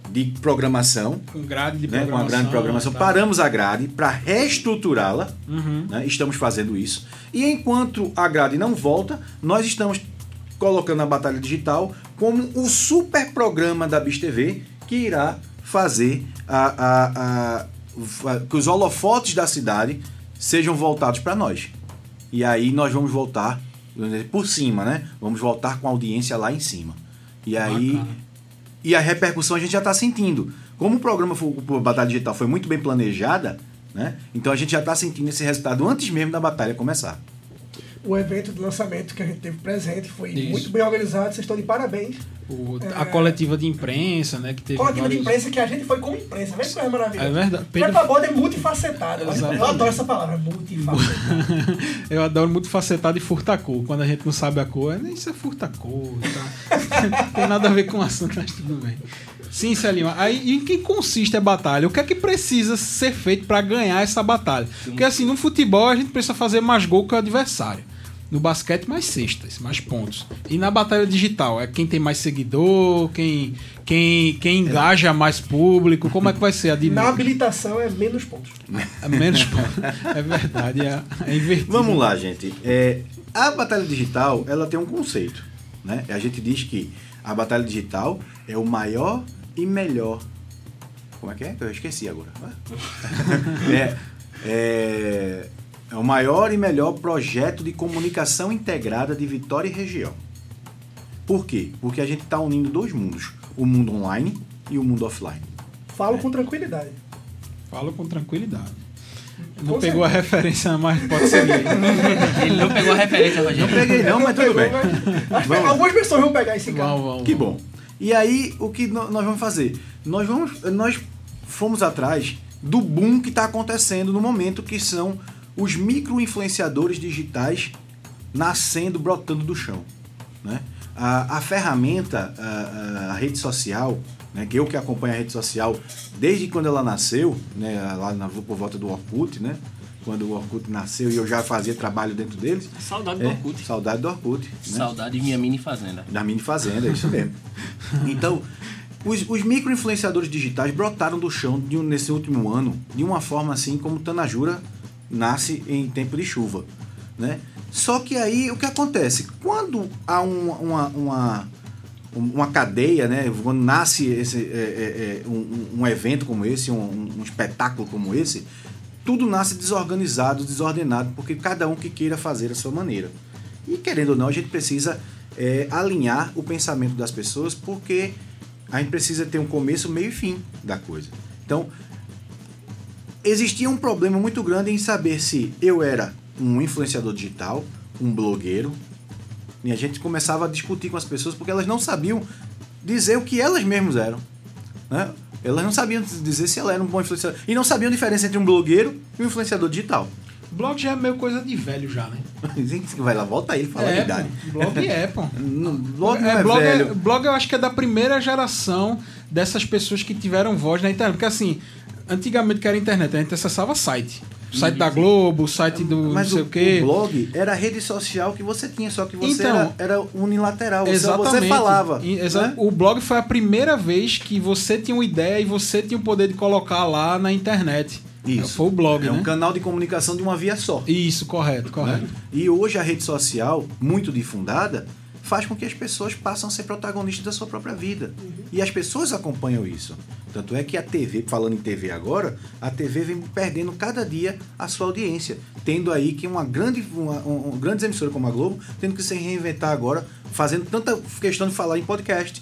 de programação, Com grade de né, com programação. uma grande programação. tá. Paramos a grade para reestruturá-la. Uhum. né, Estamos fazendo isso. E enquanto a grade não volta, nós estamos colocando a Batalha Digital como o super programa da Bis TV que irá fazer a, a- a- que os holofotes da cidade sejam voltados para nós. E aí nós vamos voltar por cima, né? Vamos voltar com a audiência lá em cima. E aí Bacana. e a repercussão a gente já está sentindo. Como o programa foi, o Batalha Digital foi muito bem planejada, né? Então a gente já está sentindo esse resultado antes mesmo da batalha começar. O evento de lançamento que a gente teve presente. Foi Isso. muito bem organizado, vocês estão de parabéns. O- a coletiva de imprensa, né? Que teve Coletiva de vários- imprensa que a gente foi como imprensa, vê que coisa maravilhosa. É verdade. Pedro- a pagode é multifacetado. Eu Exatamente. adoro essa palavra, multifacetado. [LAUGHS] Eu adoro muito facetado e furta-cor. Quando a gente não sabe a cor, é, isso é furta-cor. Tá? não [LAUGHS] tem nada a ver com o assunto, mas tudo bem. Sim, Celinho. Aí, e em que consiste a batalha? O que é que precisa ser feito para ganhar essa batalha? Porque assim, no futebol a gente precisa fazer mais gol que o adversário. No basquete, mais cestas, mais pontos. E na batalha digital, é quem tem mais seguidor, quem, quem, quem engaja mais público, como é que vai ser a Na dinâmica? habilitação é menos pontos. [LAUGHS] É menos pontos. É verdade, é, é invertido. Vamos lá, gente. É, a batalha digital, ela tem um conceito, né? A gente diz que a batalha digital é o maior e melhor. Como é que é? Eu esqueci agora. [LAUGHS] é, é, é o maior e melhor projeto de comunicação integrada de Vitória e região. Por quê? Porque a gente está unindo dois mundos: o mundo online e o mundo offline. Falo com tranquilidade. Falo com tranquilidade. Não pegou a referência, mas pode seguir. [LAUGHS] Ele não pegou a referência, Não Rogério. peguei não, mas tudo bem. Que algumas pessoas vão pegar esse cara. Vamos, vamos. Que bom. E aí, o que nós vamos fazer? Nós, vamos, nós fomos atrás do boom que está acontecendo no momento, que são os micro-influenciadores digitais nascendo, brotando do chão. Né? A, a ferramenta, a, a- a rede social, né, que eu que acompanho a rede social desde quando ela nasceu, né, lá na, por volta do Orkut, né? Quando o Orkut nasceu e eu já fazia trabalho dentro deles. Saudade do É, Orkut. Saudade do Orkut. Né? Saudade de minha mini fazenda. Da mini fazenda, é isso mesmo. [LAUGHS] Então, os, os micro-influenciadores digitais brotaram do chão um- nesse último ano de uma forma assim como Tanajura nasce em tempo de chuva. Né? Só que aí o que acontece? Quando há um- uma, uma, uma cadeia, né? quando nasce esse, é, é, é, um, um evento como esse, um, um espetáculo como esse, tudo nasce desorganizado, desordenado, porque cada um que queira fazer a sua maneira. E querendo ou não, a gente precisa é, alinhar o pensamento das pessoas, porque a gente precisa ter um começo, meio e fim da coisa. Então, existia um problema muito grande em saber se eu era um influenciador digital, um blogueiro, e a gente começava a discutir com as pessoas porque elas não sabiam dizer o que elas mesmas eram. Né? Elas não sabiam dizer se ela era um bom influenciador. E não sabiam a diferença entre um blogueiro e um influenciador digital. Blog já é meio coisa de velho já, né? [LAUGHS] Vai lá, volta aí, fala a é, verdade. pô. blog é, pô. [LAUGHS] Não, blog É, é, blog, é- velho. blog eu acho que é da primeira geração dessas pessoas que tiveram voz na internet. Porque assim, antigamente que era internet, a gente acessava site. O site da Globo, o site do Mas não sei o, quê. o blog era a rede social que você tinha, só que você Então, era, era unilateral. Exatamente. você falava. Exa- né? O blog foi a primeira vez que você tinha uma ideia e você tinha o poder de colocar lá na internet. Isso. Foi o blog, É né? um canal de comunicação de uma via só. Isso, correto, correto. né? E hoje a rede social, muito difundada, faz com que as pessoas passem a ser protagonistas da sua própria vida. E as pessoas acompanham isso. Tanto é que a TV, falando em TV agora, a TV vem perdendo cada dia a sua audiência. Tendo aí que uma grande, uma, um, um grande emissora como a Globo, tendo que se reinventar agora, fazendo tanta questão de falar em podcast.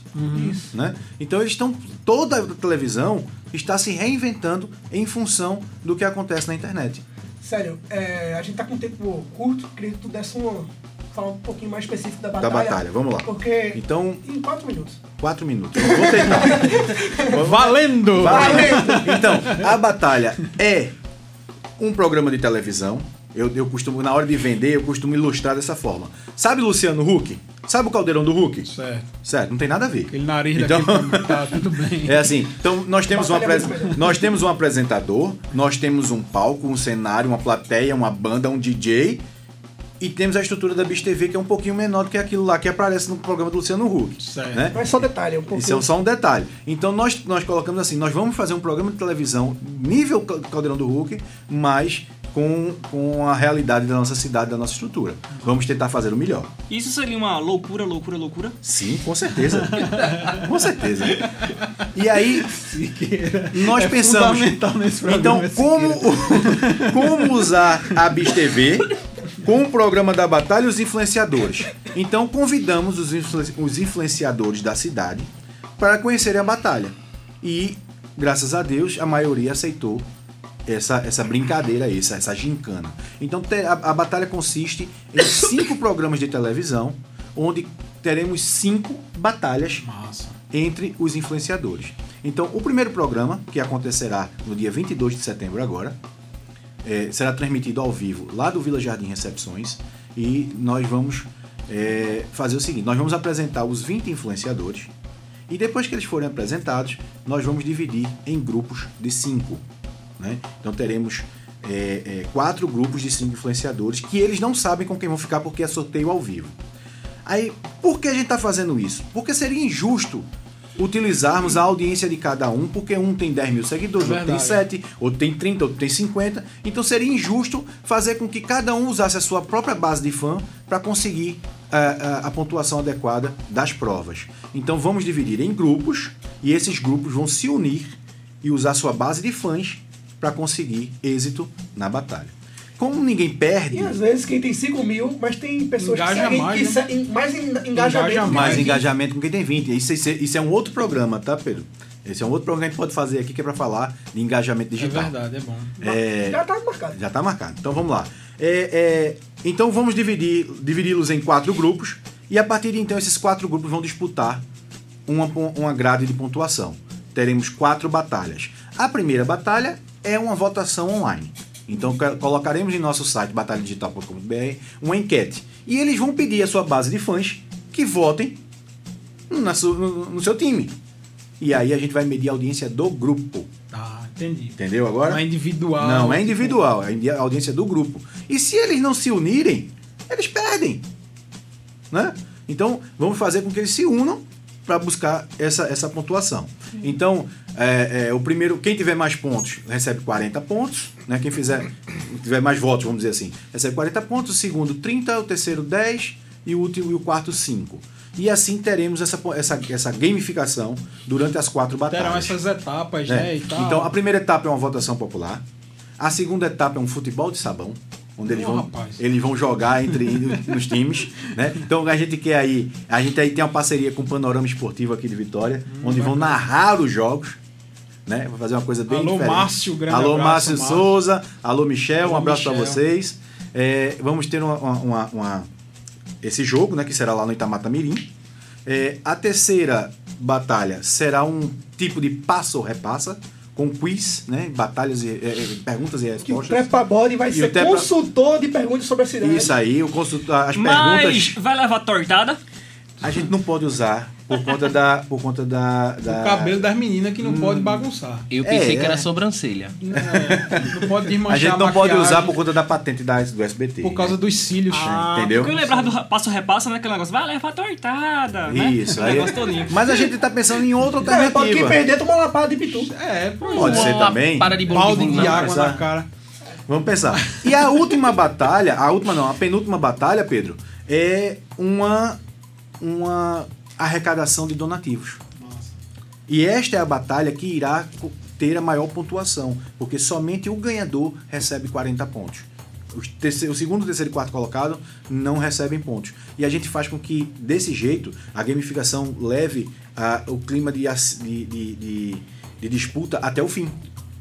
Isso. Né? Então eles estão. Toda a televisão está se reinventando em função do que acontece na internet. Sério, é, a gente tá com um tempo curto, queria que tu desse uma. Falar um pouquinho mais específico da Da batalha. batalha, vamos lá. Porque. Então, Em quatro minutos. Quatro minutos. Vou tentar. Valendo! Valendo! Então, a batalha é um programa de televisão. Eu, eu costumo, na hora de vender, eu costumo ilustrar dessa forma. Sabe Luciano Huck? Sabe o caldeirão do Huck? Certo. Certo, não tem nada a ver. Aquele nariz Então- tá tudo bem. [LAUGHS] É assim, então nós temos, um Batalha apres- melhor. nós temos um apresentador, nós temos um palco, um cenário, uma plateia, uma banda, um DJ e temos a estrutura da Bicho TV que é um pouquinho menor do que aquilo lá que aparece no programa do Luciano Huck. Certo. Né? Mas só detalhe, um pouquinho. Isso é só um detalhe. Então nós, nós colocamos assim, nós vamos fazer um programa de televisão nível Cal- Caldeirão do Hulk, mas com, com a realidade da nossa cidade, da nossa estrutura. Vamos tentar fazer o melhor. Isso seria uma loucura, loucura, loucura? Sim, com certeza. [LAUGHS] com certeza. E aí, nós É pensamos. fundamental nesse Então, como, [LAUGHS] como usar a Bis TV com o programa da Batalha e os influenciadores? Então, convidamos os, influ- os influenciadores da cidade para conhecerem a batalha. E, graças a Deus, a maioria aceitou essa, essa brincadeira essa, essa gincana. Então a, a batalha consiste em cinco [COUGHS] programas de televisão, onde teremos cinco batalhas Massa. entre os influenciadores. Então, o primeiro programa, que acontecerá no dia 22 de setembro agora, é, será transmitido ao vivo lá do Vila Jardim Recepções e nós vamos é, fazer o seguinte, nós vamos apresentar os 20 influenciadores e depois que eles forem apresentados, nós vamos dividir em grupos de cinco. né? Então teremos é, é, quatro grupos de cinco influenciadores que eles não sabem com quem vão ficar porque é sorteio ao vivo. Aí, por que a gente está fazendo isso? Porque seria injusto utilizarmos a audiência de cada um, porque um tem 10 mil seguidores, É outro tem verdade. 7, outro tem 30, outro tem 50. Então seria injusto fazer com que cada um usasse a sua própria base de fã para conseguir ah, ah, a pontuação adequada das provas. Então vamos dividir em grupos e esses grupos vão se unir e usar sua base de fãs para conseguir êxito na batalha. Como ninguém perde, E às vezes quem tem 5 mil, mas tem pessoas Engaja que seguem mais, que né? mais en- engajamento. Engaja que mais engajamento com quem tem 20. Isso, isso, isso é um outro programa, tá, Pedro? Esse é um outro programa que a gente pode fazer aqui que é para falar de engajamento É digital. verdade, é bom. É, Já tá marcado. já tá marcado. Então vamos lá. É, é, então vamos dividir, dividi-los em quatro grupos e a partir de então esses quatro grupos vão disputar uma, uma grade de pontuação. Teremos quatro batalhas. A primeira batalha é uma votação online. Então co- colocaremos em nosso site batalhadigital.com.br uma enquete e eles vão pedir a sua base de fãs que votem no, seu time. E aí a gente vai medir a audiência do grupo. Tá, entendi. Entendeu agora? Não é individual. Não, é tipo, individual, é a audiência do grupo. E se eles não se unirem, eles perdem. Né? Então, vamos fazer com que eles se unam para buscar essa, essa pontuação. Então, é, é, o primeiro, quem tiver mais pontos recebe 40 pontos, né? Quem fizer tiver mais votos, vamos dizer assim, recebe 40 pontos, o segundo 30, o terceiro 10 e o último e o quarto 5. E assim teremos essa, essa, essa gamificação durante as quatro batalhas. Terão essas etapas, É. né? Tal. Então, a primeira etapa é uma votação popular. A segunda etapa é um futebol de sabão, onde eles vão, rapaz. eles vão jogar entre [LAUGHS] nos times, né? Então a gente quer aí, a gente aí tem uma parceria com o Panorama Esportivo aqui de Vitória, Hum, onde vão narrar os jogos, né? Vai fazer uma coisa bem Alô, diferente. Márcio, grande Alô, abraço, Márcio. Souza, alô Michel, um Alô, abraço para vocês. É, vamos ter uma, uma- uma- esse jogo, né, que será lá no Itamata Mirim. É, a terceira batalha será um tipo de passa ou repassa, com quiz, né? Batalhas e é, é, perguntas e Que o respostas. Trepa Body vai E ser o Trepa- consultor de perguntas sobre a cidade. Isso aí, o consultor, as Mas perguntas vai levar tortada? A gente não pode usar por conta da por conta da, da O cabelo das meninas que não Hum. pode bagunçar. Eu pensei É, que era é. sobrancelha. Não, é, não pode desmanchar a gente não pode maquiagem usar por conta da patente da, do SBT. por causa dos cílios. Ah, entendeu? Porque eu lembrava do passo repassa, né? Aquele negócio, vai levar tortada, né? Isso, O aí. todinho. Mas a gente tá pensando em outra é pra quem alternativa. perder, toma uma lapada de pitu. É, Pode ser Uma também. Para de bolo de balde de não. água pensar. na cara. Vamos pensar. E a última batalha, a última não, a penúltima batalha, Pedro, é uma uma arrecadação de donativos. E esta é a batalha que irá ter a maior pontuação, porque somente o ganhador recebe 40 pontos. Os terceiro- o segundo, terceiro e quarto colocado não recebem pontos. E a gente faz com que, desse jeito, a gamificação leve ah, o clima de- de- de- de disputa até o fim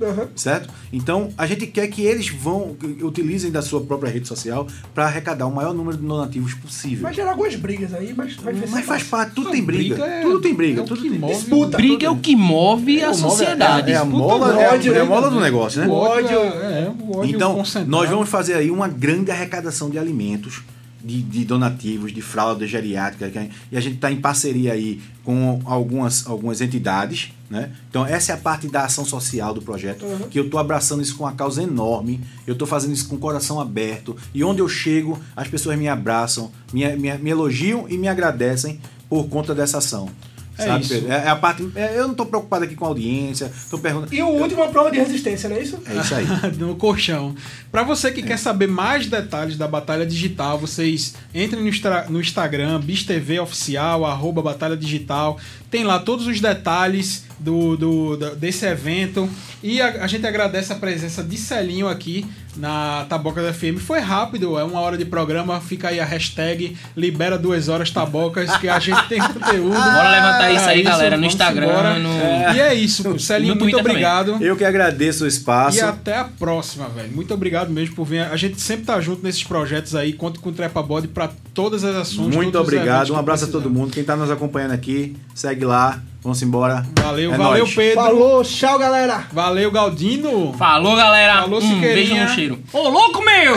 Aham. certo? Então a gente quer que eles vão que utilizem da sua própria rede social para arrecadar o maior número de donativos possível. Vai gerar algumas brigas aí, mas vai Mas faz parte, tudo Não, tem briga, briga é- tudo tem briga, é tudo que tem move. Disputa. Briga é o que move a É, move- sociedade. É, é a mola, do é, a- ódio, é a mola do negócio, né? O ódio, ódio- é, o ódio Então, concentrado. nós vamos fazer aí uma grande arrecadação de alimentos, de, de donativos, de fralda geriátrica, a- e a gente está em parceria aí com algumas, algumas entidades, né? Então, essa é a parte da ação social do projeto, que eu estou abraçando isso com uma causa enorme, eu estou fazendo isso com o coração aberto, e onde eu chego, as pessoas me abraçam, me, me, me elogiam e me agradecem por conta dessa ação. É sabe, isso. Pedro? É, é a parte. é, eu não estou preocupado aqui com a audiência, estou perguntando. E o último é a prova de resistência, não é isso? É isso aí. [LAUGHS] no colchão. Para você que quer saber mais detalhes da Batalha Digital, vocês entrem no, no Instagram, BisTV Oficial, arroba Batalha Digital. Tem lá todos os detalhes do, do- da- desse evento. E a, a gente agradece a presença de Celinho aqui, na Tabocas FM. Foi rápido, é uma hora de programa. Fica aí a hashtag Libera Duas Horas Tabocas, que a gente tem conteúdo. [LAUGHS] Bora levantar isso aí, Pra galera, no Instagram, no- E é isso, Celinho, muito Twitter também. obrigado. Eu que agradeço o espaço. E até a próxima, velho. Muito obrigado mesmo por vir. A gente sempre tá junto nesses projetos aí. Conta com o Trepa Body pra todas as ações. Muito obrigado. Um abraço a todo mundo. Quem tá nos acompanhando aqui, segue lá. Vamos embora. Valeu, É valeu, nóis. Pedro. Falou, tchau, galera. Valeu, Galdino. Falou, galera. Falou, um Siqueirinha. beijo no cheiro. Ô, louco meu!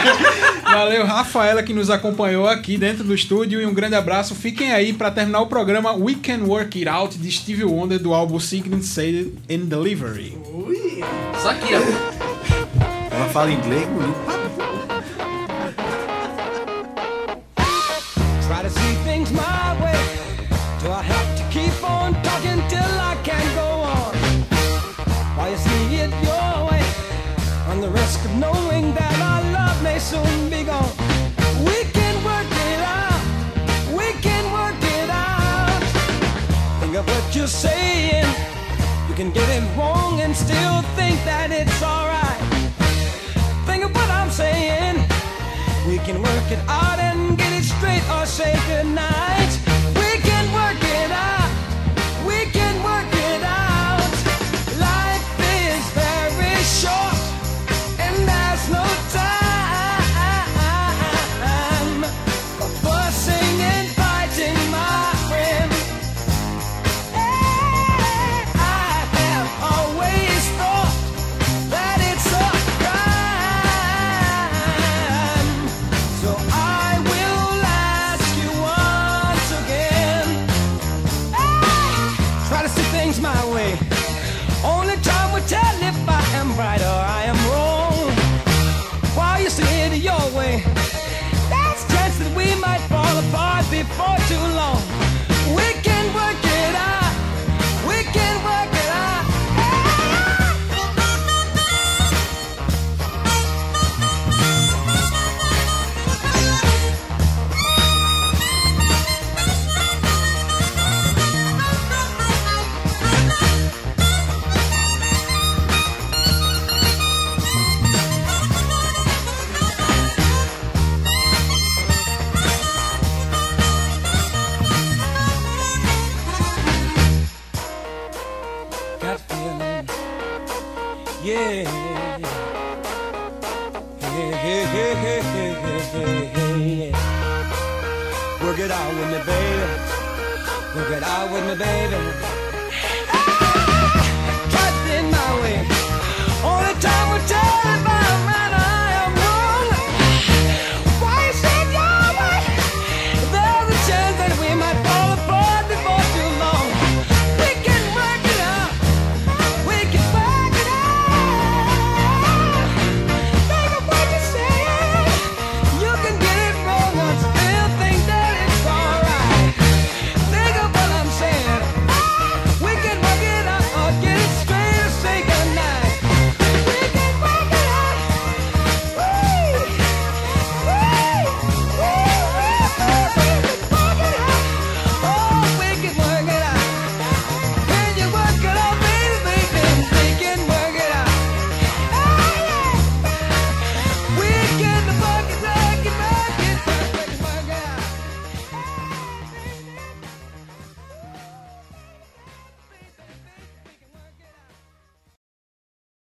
[LAUGHS] Valeu, Rafaela, que nos acompanhou aqui dentro do estúdio. E um grande abraço. Fiquem aí pra terminar o programa We Can Work It Out de Stevie Wonder do álbum Signet Said and Delivery. Só aqui, ó. Ela fala inglês bonito. Can get it wrong and still think that it's alright. Think of what I'm saying. We can work it out and get it straight or say goodnight.